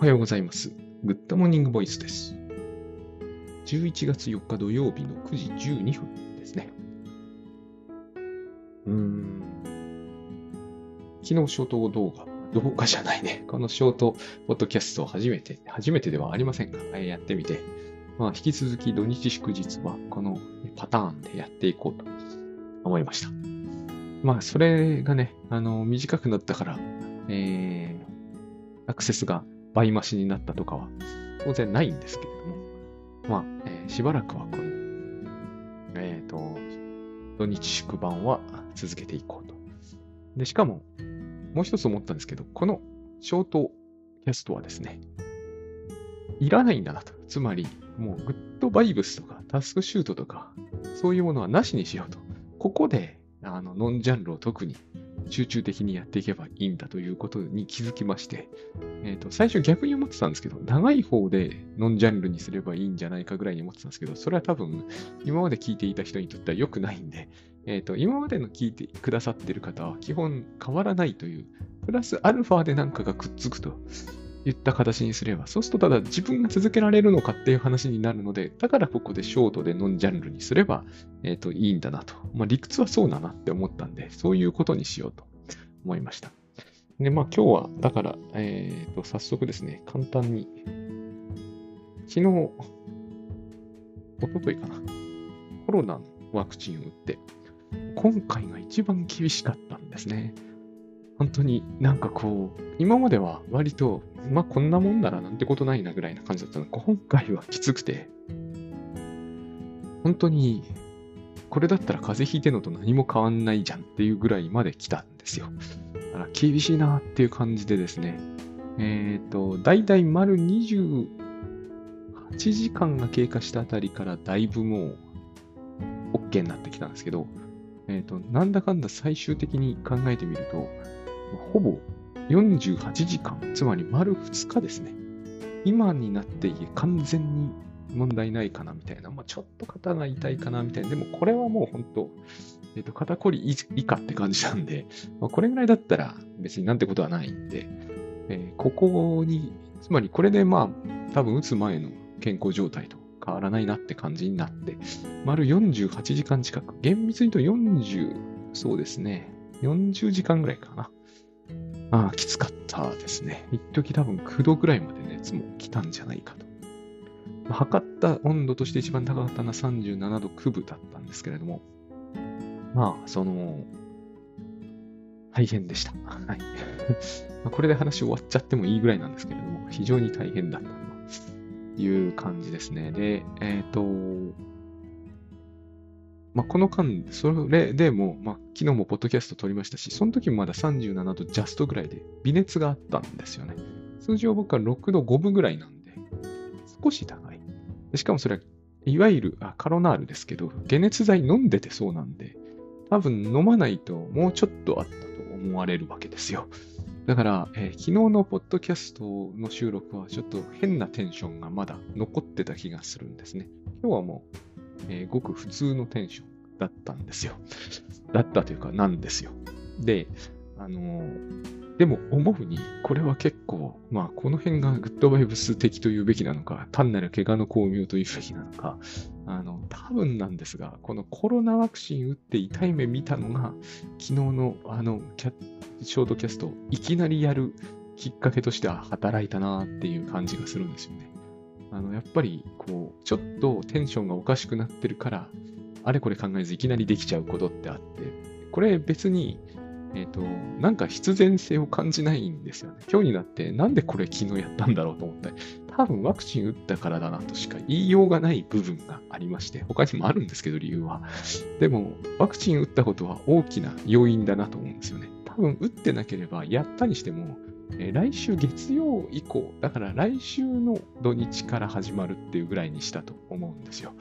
おはようございます。 Good Morning Voice です。11月4日土曜日の9時12分ですね。うーん。昨日ショート動画、動画じゃないね。このショートポッドキャストを初めて、初めてではありませんが、やってみて、まあ、引き続き土日祝日はこのパターンでやっていこうと思いました。まあ、それがね、あの、短くなったから、えー、アクセスが倍増しになったとかは当然ないんですけれども、まあ、えーしばらくはこの、えっ、と、土日祝晩は続けていこうと。で、しかも、もう一つ思ったんですけど、このショートキャストはですね、いらないんだなと。つまり、もうグッドバイブスとかタスクシュートとか、そういうものはなしにしようと。ここで、あの、ノンジャンルを特に集中的にやっていけばいいんだということに気づきまして、えっ、と、最初逆に思ってたんですけど、長い方でノンジャンルにすればいいんじゃないかぐらいに思ってたんですけど、それは多分、今まで聞いていた人にとっては良くないんで、えっ、と、今までの聞いてくださってる方は基本変わらないという、プラスアルファでなんかがくっつくといった形にすれば、そうするとただ自分が続けられるのかっていう話になるので、だからここでショートでノンジャンルにすれば、えっ、と、いいんだなと。まあ、理屈はそうだなって思ったんで、そういうことにしようと思いました。で、まあ今日は、だから、えっ、と、早速ですね、簡単に、昨日、一昨日かな、コロナのワクチンを打って、今回が一番厳しかったんですね。本当になんかこう、今までは割と、まあこんなもんならなんてことないなぐらいな感じだったの。が、今回はきつくて、本当に、これだったら風邪ひいてんのと何も変わんないじゃんっていうぐらいまで来たんですよ。だから厳しいなっていう感じでですね、えっ、と、だいたい丸28時間が経過したあたりからだいぶもう OK になってきたんですけど、えっ、と、なんだかんだ最終的に考えてみると、ほぼ48時間、つまり丸2日ですね。今になって完全に問題ないかなみたいな、まあ、ちょっと肩が痛いかなみたいな、でもこれはもう本当、えっ、と、肩こり以以下って感じなんで、まあ、これぐらいだったら別になんてことはないんで、えーここに、つまりこれでまあ、多分打つ前の健康状態と変わらないなって感じになって、丸48時間近く、厳密に言うと40、そうですね、40時間ぐらいかな。ああ、きつかったですね。一時多分9度ぐらいまで熱も来たんじゃないかと。まあ測った温度として一番高かったのは37度9分だったんですけれども、まあ、その、大変でした。はい。まこれで話終わっちゃってもいいぐらいなんですけれども、非常に大変だったという感じですね。で、えっ、と、まあ、この間、それでも、まあ、昨日もポッドキャスト撮りましたし、その時もまだ37度ジャストぐらいで、微熱があったんですよね。通常僕は6度5分ぐらいなんで、少し高い。しかもそれは、いわゆるあカロナールですけど、解熱剤飲んでてそうなんで、多分飲まないともうちょっとあったと思われるわけですよ。だから、えー昨日のポッドキャストの収録はちょっと変なテンションがまだ残ってた気がするんですね。今日はもう、えーごく普通のテンションだったんですよ。だったというか、なんですよ。で、あのでも思うに、これは結構、まあ、この辺がグッドバイブス的というべきなのか、単なる怪我の巧妙というべきなのか、あの、多分なんですが、このコロナワクチン打って痛い目見たのが、昨日のあのキャ、ショートキャストいきなりやるきっかけとしては働いたなっていう感じがするんですよね。あの、やっぱり、こう、ちょっとテンションがおかしくなってるから、あれこれ考えずいきなりできちゃうことってあって、これ別に、えっ、と、なんか必然性を感じないんですよね。今日になって、なんでこれ昨日やったんだろうと思ったり、多分ワクチン打ったからだなとしか言いようがない部分がありまして、他にもあるんですけど、理由は。でも、ワクチン打ったことは大きな要因だなと思うんですよね。多分打ってなければ、やったにしても、えー来週月曜以降、だから来週の土日から始まるっていうぐらいにしたと思うんですよ。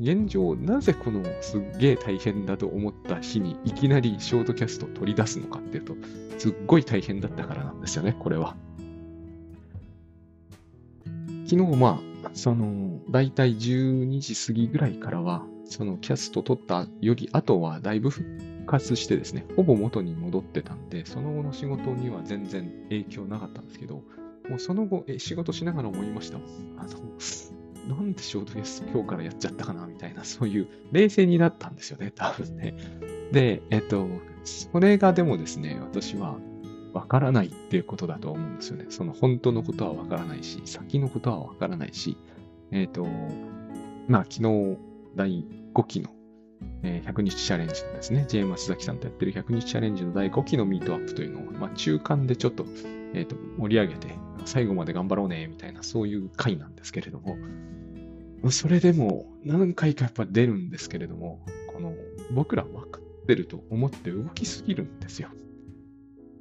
現状、なぜこのすっげえ大変だと思った日にいきなりショートキャストを取り出すのかっていうと、すっごい大変だったからなんですよね、これは。昨日、まあ、その、だいたい12時過ぎぐらいからは、そのキャスト取ったより後はだいぶ復活してですね、ほぼ元に戻ってたんで、その後の仕事には全然影響なかったんですけど、もうその後、え仕事しながら思いました。あの、なんでショートキャス今日からやっちゃったかなみたいな、そういう冷静になったんですよね、多分ね。で、えっと、それがでもですね、私はわからないっていうことだと思うんですよね。その本当のことはわからないし、先のことはわからないし、えっ、と、まあ昨日第5期の、え100日チャレンジですね、J. 松崎さんとやってる100日チャレンジの第5期のミートアップというのを、まあ中間でちょっと、えっ、と、盛り上げて、最後まで頑張ろうね、みたいな、そういう回なんですけれども、それでも何回かやっぱ出るんですけれども、この僕ら分かってると思って動きすぎるんですよ。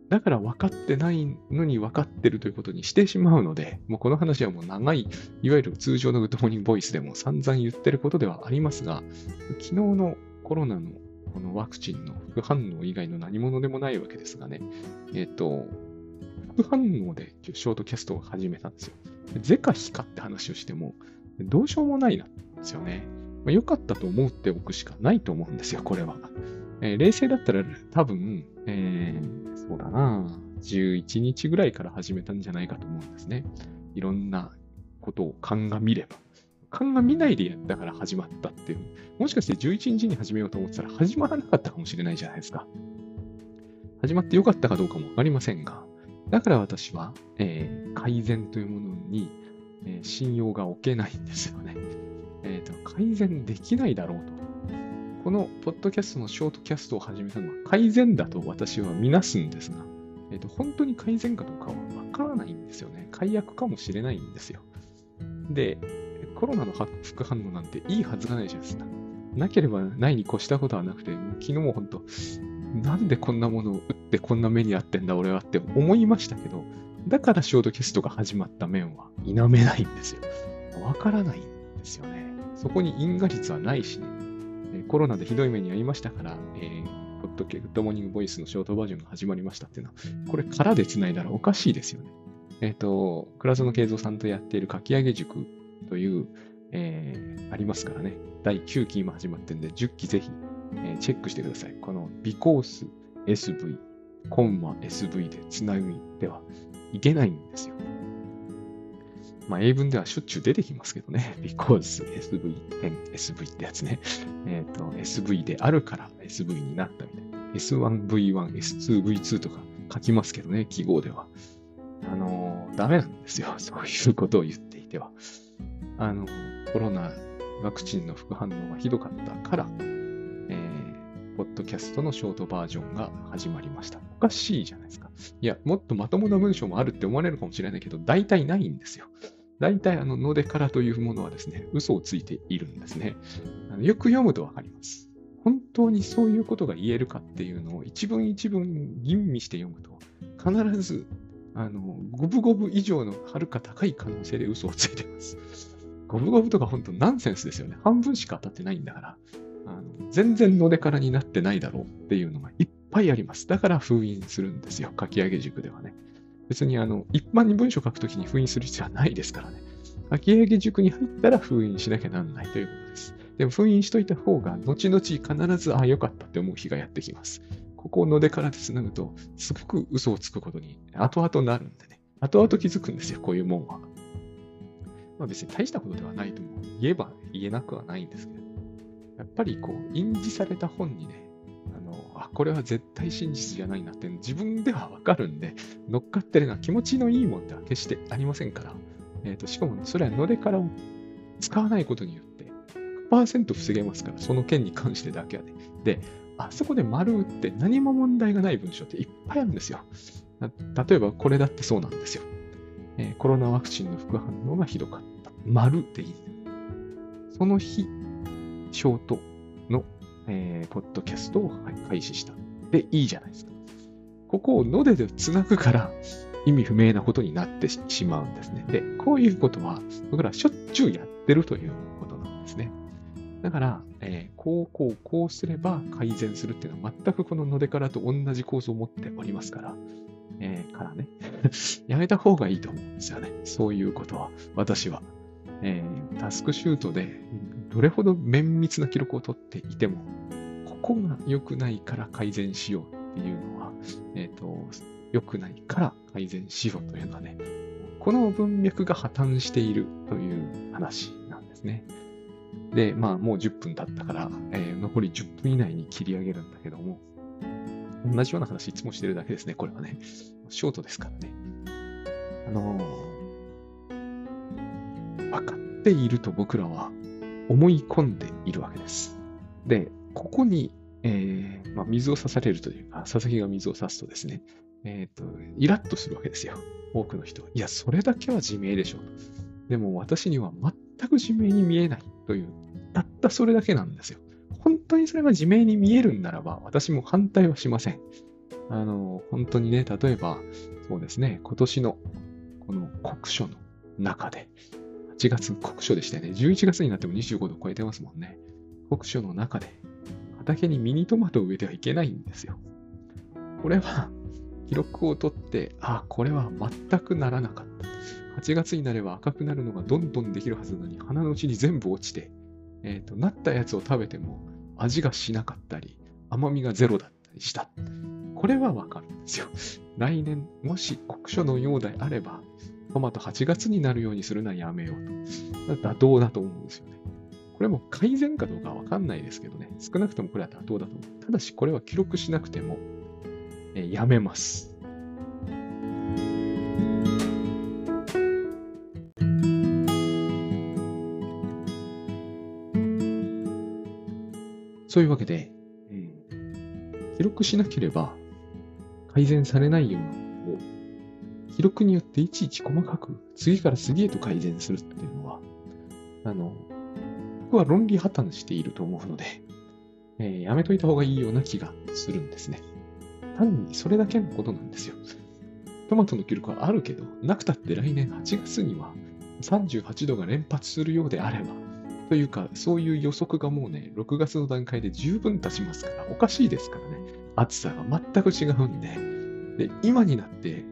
だから分かってないのに分かってるということにしてしまうので、もうこの話はもう長い、いわゆる通常の Good Morning Voice でも散々言ってることではありますが、昨日のコロナのこのワクチンの副反応以外の何物でもないわけですがね、えっ、と、副反応でショートキャストを始めたんですよ。是か非かって話をしても、どうしようもないなんですよね。まあ、良かったと思っておくしかないと思うんですよ、これは。えー冷静だったら多分、えーそうだな、11日ぐらいから始めたんじゃないかと思うんですね。いろんなことを鑑みれば。鑑みないでやったから始まったっていう。もしかして11日に始めようと思ってたら始まらなかったかもしれないじゃないですか。始まってよかったかどうかもわかりませんが、だから私は、えー改善というものに、えー信用が置けないんですよね。えーと。改善できないだろうと。このポッドキャストのショートキャストを始めたのは改善だと私は見なすんですが、えーと、本当に改善かどうかはわからないんですよね。解約かもしれないんですよ。で、コロナの副反応なんていいはずがないじゃないですか。なければないに越したことはなくて、昨日も本当、なんでこんなものを打ってこんな目にあってんだ俺はって思いましたけど、だからショートキャストが始まった面は否めないんですよ。わからないんですよね。そこに因果律はないしね。えーコロナでひどい目に遭いましたから、えー、ポッドキャ Good Morning Voice のショートバージョンが始まりましたっていうのは、これからで繋いだらおかしいですよね。えっ、と、倉園佳三さんとやっている書き上げ塾という、えーありますからね。第9期今始まってるんで、10期ぜひ、えーチェックしてください。この because SV、コンマ SV で繋いではいけないんですよ。まあ、英文ではしょっちゅう出てきますけどね。because SV、10 SV ってやつね。えっ、と、SV であるから SV になったみたいな。S1V1、S2V2 とか書きますけどね、記号では。あのーダメなんですよ。そういうことを言っていては。あの、コロナワクチンの副反応がひどかったから、えー、ポッドキャストのショートバージョンが始まりました。かしいじゃないですか。いや、もっとまともな文章もあるって思われるかもしれないけど、大体ないんですよ。大体、あの、のでからというものはですね、嘘をついているんですね。あのよく読むとわかります。本当にそういうことが言えるかっていうのを一文一文吟味して読むと、必ず、あの、五分五分以上のはるか高い可能性で嘘をついてます。五分五分とか本当ナンセンスですよね。半分しか当たってないんだから、あの全然のでからになってないだろうっていうのがいっぱいあります。だから封印するんですよ。書き上げ塾ではね。別にあの、一般に文章書くときに封印する必要はないですからね。書き上げ塾に入ったら封印しなきゃなんないということです。でも封印しといた方が、後々必ず、ああ、よかったって思う日がやってきます。ここをのでからで繋ぐと、すごく嘘をつくことに後々なるんでね。後々気づくんですよ、こういうもんは。まあ別に大したことではないと思う。言えば言えなくはないんですけど。やっぱりこう、印字された本にね、これは絶対真実じゃないなって自分ではわかるんで、乗っかってるのは気持ちのいいもんでは決してありませんから。えっ、と、しかも、それはのでからを使わないことによって、100%防げますから、その件に関してだけはね。で、あそこで丸打って何も問題がない文章っていっぱいあるんですよ。例えば、これだってそうなんですよ。えーコロナワクチンの副反応がひどかった。丸でいい。その日、ショート、えーポッドキャストを開始した。で、いいじゃないですか。ここをのでで繋ぐから意味不明なことになってししまうんですね。で、こういうことは僕らしょっちゅうやってるということなんですね。だから、えーこう、こう、こうすれば改善するっていうのは全くこののでからと同じ構造を持っておりますから、えーからね、やめた方がいいと思うんですよね。そういうことは、私は。えータスクシュートでどれほど綿密な記録を取っていても、ここが良くないから改善しようっていうのは、えっ、と、良くないから改善しようというのはね、この文脈が破綻しているという話なんですね。で、まあもう10分経ったから、えー、残り10分以内に切り上げるんだけども、同じような話いつもしてるだけですね、これはね。ショートですからね。あのー、分かっていると僕らは思い込んでいるわけです。で、ここに、えーまあ、水を差されるというか、佐々木が水を差すとですね、えっ、ー、と、イラッとするわけですよ。多くの人。いや、それだけは自明でしょう。でも私には全く自明に見えないという、たったそれだけなんですよ。本当にそれが自明に見えるんならば、私も反対はしません。あの、本当にね、例えば、そうですね、今年のこの国書の中で、8月国書でしたよね。11月になっても25度超えてますもんね。国書の中で、畑にミニトマトを植えてはいけないんですよ。これは、記録を取って、あ、これは全くならなかった。8月になれば赤くなるのがどんどんできるはずなのに、花のうちに全部落ちて、えっ、ー、と、なったやつを食べても味がしなかったり、甘みがゼロだったりした。これはわかるんですよ。来年、もし国書のようであれば、トマト8月になるようにするのはやめようと。妥当だと思うんですよね。これも改善かどうかわかんないですけどね。少なくともこれは妥当だと思う。ただしこれは記録しなくても、えー、やめます。そういうわけで、うん、記録しなければ改善されないような、記録によっていちいち細かく次から次へと改善するっていうのは、あの、僕は論理破綻していると思うので、えー、やめといた方がいいような気がするんですね。単にそれだけのことなんですよ。トマトの記録はあるけど、なくたって来年8月には38度が連発するようであれば、というか、そういう予測がもうね、6月の段階で十分経ちますから、おかしいですからね。暑さが全く違うんで。で、今になって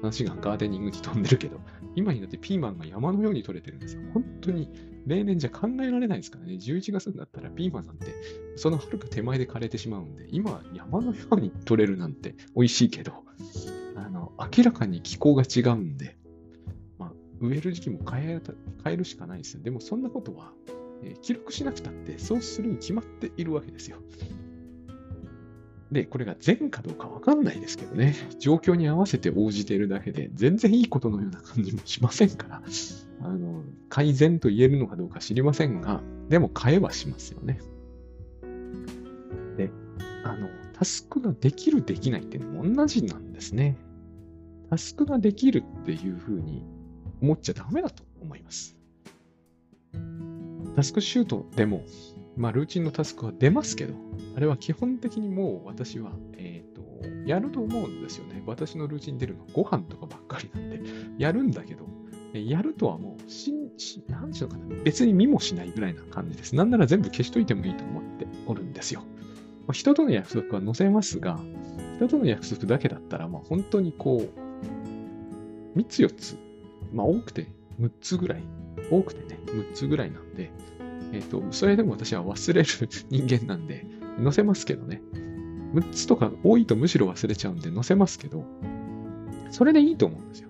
話がガーデニングに飛んでるけど、今になってピーマンが山のように取れてるんですよ。本当に例年じゃ考えられないですからね。11月になったらピーマンなんて、その遥か手前で枯れてしまうんで、今は山のように取れるなんて美味しいけど、あの、明らかに気候が違うんで、植える時期も変え変えるしかないですよ。でもそんなことは、えー、記録しなくたってそうするに決まっているわけですよ。で、これが善かどうかわかんないですけどね。状況に合わせて応じているだけで、全然いいことのような感じもしませんから、あの、改善と言えるのかどうか知りませんが、でも変えはしますよね。で、あの、タスクができる、できないっていうのも同じなんですね。タスクができるっていうふうに思っちゃダメだと思います。タスクシュートでも、まあ、ルーチンのタスクは出ますけど、あれは基本的にもう私は、えっ、ー、と、やると思うんですよね。私のルーチン出るのご飯とかばっかりなんで、やるんだけど、やるとはもう、しん、し、なんしょうかね。別に見もしないぐらいな感じです。なんなら全部消しといてもいいと思っておるんですよ。ま、人との約束は載せますが、人との約束だけだったら、まあ本当にこう、3つ4つまあ多くて6つぐらい、多くてね、6つぐらいなんで、えっ、ー、と、それでも私は忘れる人間なんで、載せますけどね。6つとか多いとむしろ忘れちゃうんで載せますけど、それでいいと思うんですよ。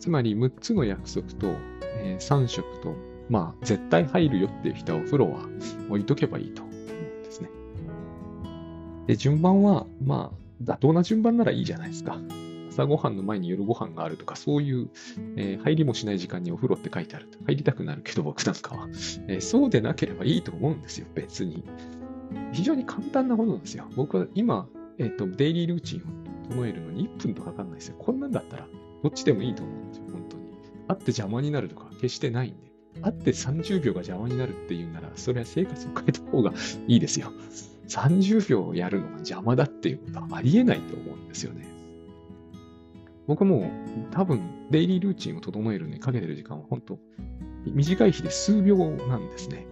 つまり6つの約束と、えー、3食と、まあ絶対入るよっていう人はお風呂は置いとけばいいと思うんですね。で、順番は、まあ、妥当な順番ならいいじゃないですか。朝ごはんの前に夜ご飯があるとか、そういう、えー、入りもしない時間にお風呂って書いてあると。入りたくなるけど、僕なんかは。えー、そうでなければいいと思うんですよ、別に。非常に簡単なことなんですよ。僕は今、えっ、ー、と、デイリールーチンを整えるのに1分とかかんないですよ。こんなんだったら、どっちでもいいと思うんですよ、本当に。あって邪魔になるとか、決してないんで。あって30秒が邪魔になるっていうなら、それは生活を変えた方がいいですよ。30秒やるのが邪魔だっていうことはありえないと思うんですよね。僕も多分デイリールーチンを整えるのにかけてる時間は本当短い日で数秒なんですね。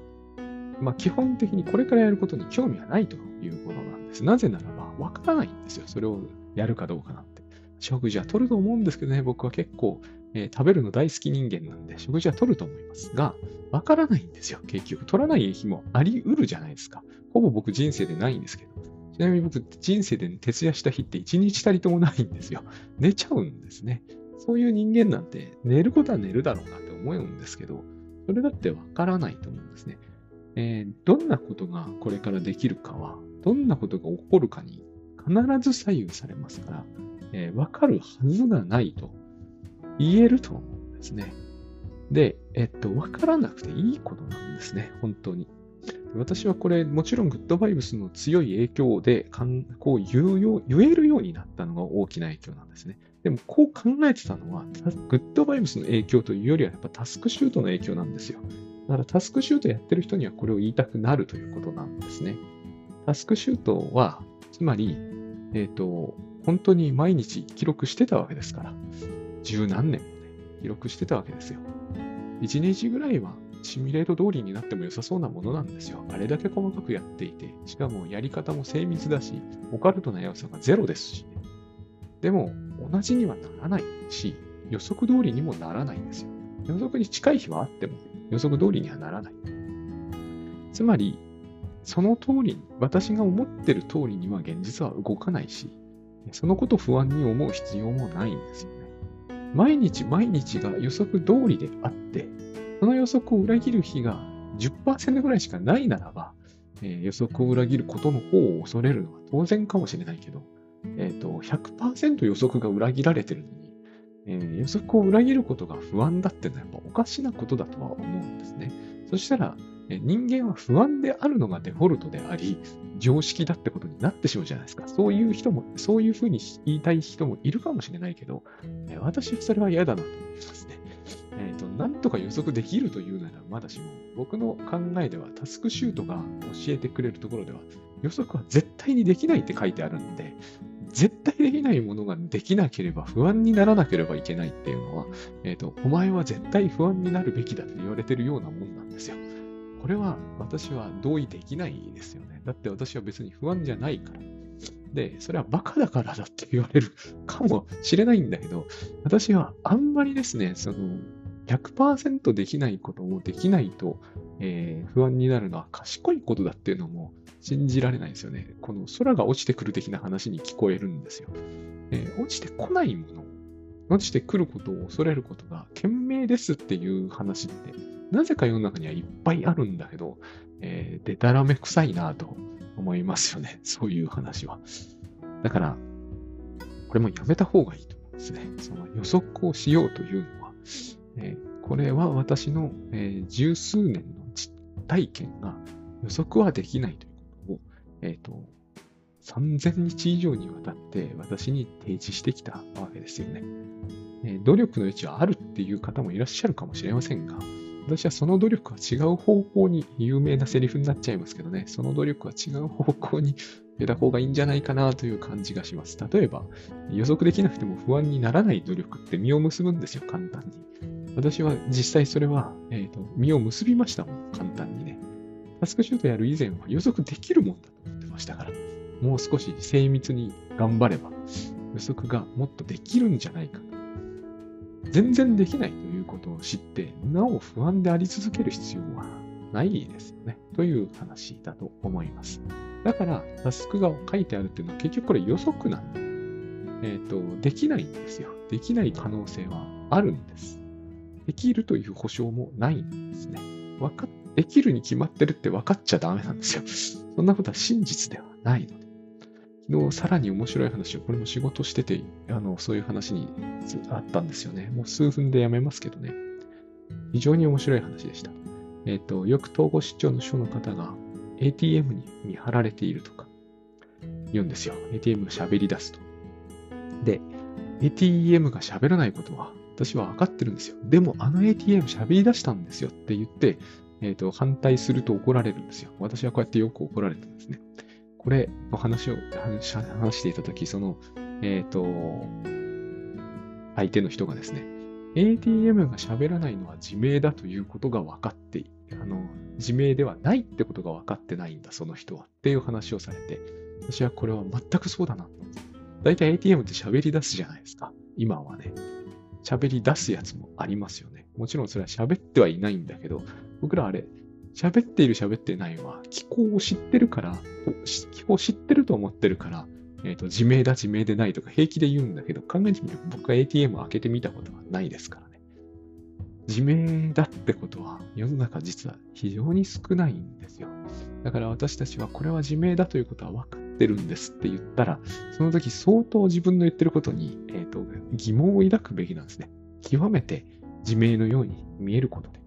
まあ基本的にこれからやることに興味はないということなんです。なぜならばわからないんですよ。それをやるかどうかなんて。食事は取ると思うんですけどね、僕は結構、えー、食べるの大好き人間なんで、食事は取ると思いますが、わからないんですよ、結局。取らない日もあり得るじゃないですか。ほぼ僕人生でないんですけど。ちなみに僕、人生で徹夜した日って一日たりともないんですよ。寝ちゃうんですね。そういう人間なんて寝ることは寝るだろうなって思うんですけど、それだってわからないと思うんですね。えー、どんなことがこれからできるかは、どんなことが起こるかに必ず左右されますから、えー、わかるはずがないと言えると思うんですね。で、えっと、わからなくていいことなんですね、本当に。私はこれ、もちろんグッドバイブスの強い影響で、こう言うよ、言えるようになったのが大きな影響なんですね。でも、こう考えてたのは、グッドバイブスの影響というよりは、やっぱタスクシュートの影響なんですよ。だからタスクシュートやってる人にはこれを言いたくなるということなんですね。タスクシュートは、つまり、えっ、ー、と、本当に毎日記録してたわけですから、十何年もね、記録してたわけですよ。1日ぐらいはシミュレート通りになっても良さそうなものなんですよ。あれだけ細かくやっていて、しかもやり方も精密だし、オカルトな要素がゼロですし、でも同じにはならないし、予測通りにもならないんですよ。予測に近い日はあっても予測通りにはならない。つまり、その通りに、私が思ってる通りには現実は動かないし、そのこと不安に思う必要もないんですよね。毎日毎日が予測通りであって、その予測を裏切る日が10%ぐらいしかないならば、えー、予測を裏切ることの方を恐れるのは当然かもしれないけど、え、ー、と、100%予測が裏切られてるのに、えー、予測を裏切ることが不安だってのはやっぱおかしなことだとは思うんですね。そしたら、人間は不安であるのがデフォルトであり、常識だってことになってしまうじゃないですか。そういう人も、そういうふうに言いたい人もいるかもしれないけど、私はそれは嫌だなと思いますね。なんとか予測できるというならまだしも、僕の考えではタスクシュートが教えてくれるところでは、予測は絶対にできないって書いてあるんで、絶対できないものができなければ不安にならなければいけないっていうのは、えっ、ー、と、お前は絶対不安になるべきだって言われてるようなもんなんですよ。これは私は同意できないですよね。だって私は別に不安じゃないから。で、それはバカだからだって言われるかもしれないんだけど、私はあんまりですね、その、100%できないことをできないと、えー、不安になるのは賢いことだっていうのも信じられないですよね。この空が落ちてくる的な話に聞こえるんですよ。えー、落ちてこないもの、落ちてくることを恐れることが賢明ですっていう話って、なぜか世の中にはいっぱいあるんだけど、えー、でたらめ臭いなと思いますよね。そういう話は。だから、これもやめた方がいいと思うんですね。その予測をしようというのは、これは私の、十数年の実体験が予測はできないということを、えっ、ー、と、3000日以上にわたって私に提示してきたわけですよね。努力の余地はあるっていう方もいらっしゃるかもしれませんが、私はその努力は違う方向に、有名なセリフになっちゃいますけどね、その努力は違う方向に出た方がいいんじゃないかなという感じがします。例えば、予測できなくても不安にならない努力って実を結ぶんですよ、簡単に。私は実際それは、えーと、実を結びましたもん、簡単にね。タスクシュートやる以前は予測できるもんだと思ってましたから、もう少し精密に頑張れば予測がもっとできるんじゃないか。全然できないということを知って、なお不安であり続ける必要はないですよね。という話だと思います。だから、タスクが書いてあるっていうのは結局これ予測なんで、えっ、ー、と、できないんですよ。できない可能性はあるんです。できるという保証もないんですね。わかできるに決まってるって分かっちゃダメなんですよ。そんなことは真実ではないので。昨日さらに面白い話を、これも仕事してて、あの、そういう話にあったんですよね。もう数分でやめますけどね。非常に面白い話でした。えっ、ー、と、よく統合失調の書の方が ATM に見張られているとか言うんですよ。ATM が喋り出すと。で、ATM が喋らないことは私は分かってるんですよ。でもあの ATM 喋り出したんですよって言って、えっ、ー、と、反対すると怒られるんですよ。私はこうやってよく怒られたんですね。これの話を話していたとき、その、えっ、ー、と、相手の人がですね、ATM が喋らないのは自明だということが分かって、あの、自明ではないってことが分かってないんだ、その人は。っていう話をされて、私はこれは全くそうだなと。だいたい ATM って喋り出すじゃないですか。今はね。喋り出すやつもありますよね。もちろんそれは喋ってはいないんだけど、僕らあれ、喋っている喋ってないは、気候を知ってるから、気候を知ってると思ってるから、えっ、と、自明だ、自明でないとか平気で言うんだけど、考えてみれば僕は ATM を開けてみたことはないですからね。自明だってことは世の中実は非常に少ないんですよ。だから私たちはこれは自明だということは分かってるんですって言ったら、その時相当自分の言ってることに、えーと疑問を抱くべきなんですね。極めて自明のように見えることで